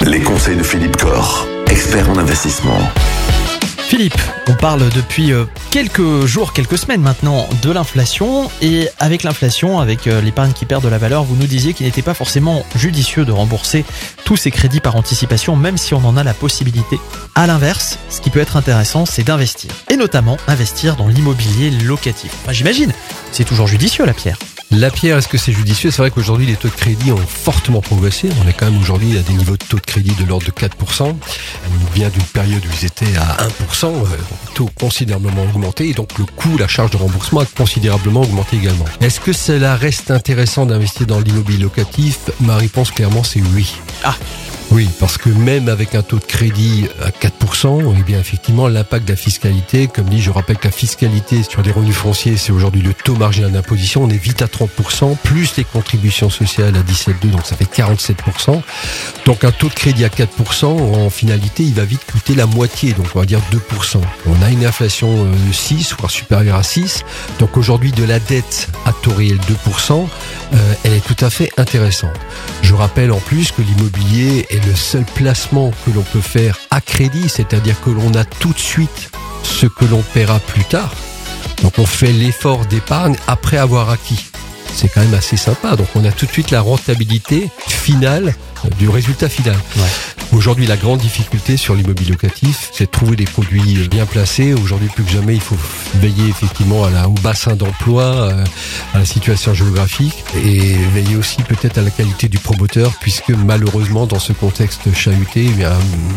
Les conseils de Philippe Corr, expert en investissement. Philippe, on parle depuis euh, quelques jours, quelques semaines maintenant de l'inflation et avec l'inflation, avec euh, l'épargne qui perd de la valeur, vous nous disiez qu'il n'était pas forcément judicieux de rembourser tous ces crédits par anticipation même si on en a la possibilité. À l'inverse, ce qui peut être intéressant, c'est d'investir et notamment investir dans l'immobilier locatif. J'imagine, c'est toujours judicieux la pierre. La pierre, est-ce que c'est judicieux? C'est vrai qu'aujourd'hui, les taux de crédit ont fortement progressé. On est quand même aujourd'hui à des niveaux de taux de crédit de l'ordre de 4%. On vient d'une période où ils étaient à 1%, euh, taux considérablement augmenté. Et donc, le coût, la charge de remboursement a considérablement augmenté également. Est-ce que cela reste intéressant d'investir dans l'immobilier locatif? Ma réponse, clairement, c'est oui. Ah oui, parce que même avec un taux de crédit à 4%, eh bien effectivement l'impact de la fiscalité, comme dit, je rappelle que la fiscalité sur les revenus fonciers, c'est aujourd'hui le taux marginal d'imposition, on est vite à 30%, plus les contributions sociales à 17,2, donc ça fait 47%. Donc un taux de crédit à 4%, en finalité, il va vite coûter la moitié, donc on va dire 2%. On a une inflation euh, de 6, voire supérieure à 6. Donc aujourd'hui, de la dette à taux réel 2%, euh, elle est tout à fait intéressante. Je rappelle en plus que l'immobilier est le seul placement que l'on peut faire à crédit, c'est-à-dire que l'on a tout de suite ce que l'on paiera plus tard. Donc on fait l'effort d'épargne après avoir acquis. C'est quand même assez sympa. Donc on a tout de suite la rentabilité finale du résultat final. Aujourd'hui, la grande difficulté sur l'immobilier locatif, c'est de trouver des produits bien placés. Aujourd'hui, plus que jamais, il faut veiller effectivement à la, au bassin d'emploi, euh, à la situation géographique et veiller aussi peut-être à la qualité du promoteur, puisque malheureusement, dans ce contexte chahuté, eh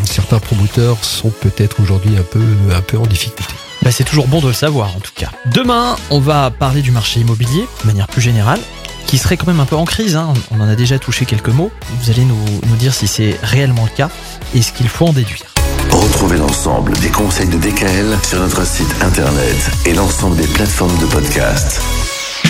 certains promoteurs sont peut-être aujourd'hui un peu, un peu en difficulté. Bah, c'est toujours bon de le savoir en tout cas. Demain, on va parler du marché immobilier de manière plus générale qui serait quand même un peu en crise. Hein. On en a déjà touché quelques mots. Vous allez nous, nous dire si c'est réellement le cas et ce qu'il faut en déduire. Retrouvez l'ensemble des conseils de DKL sur notre site internet et l'ensemble des plateformes de podcast.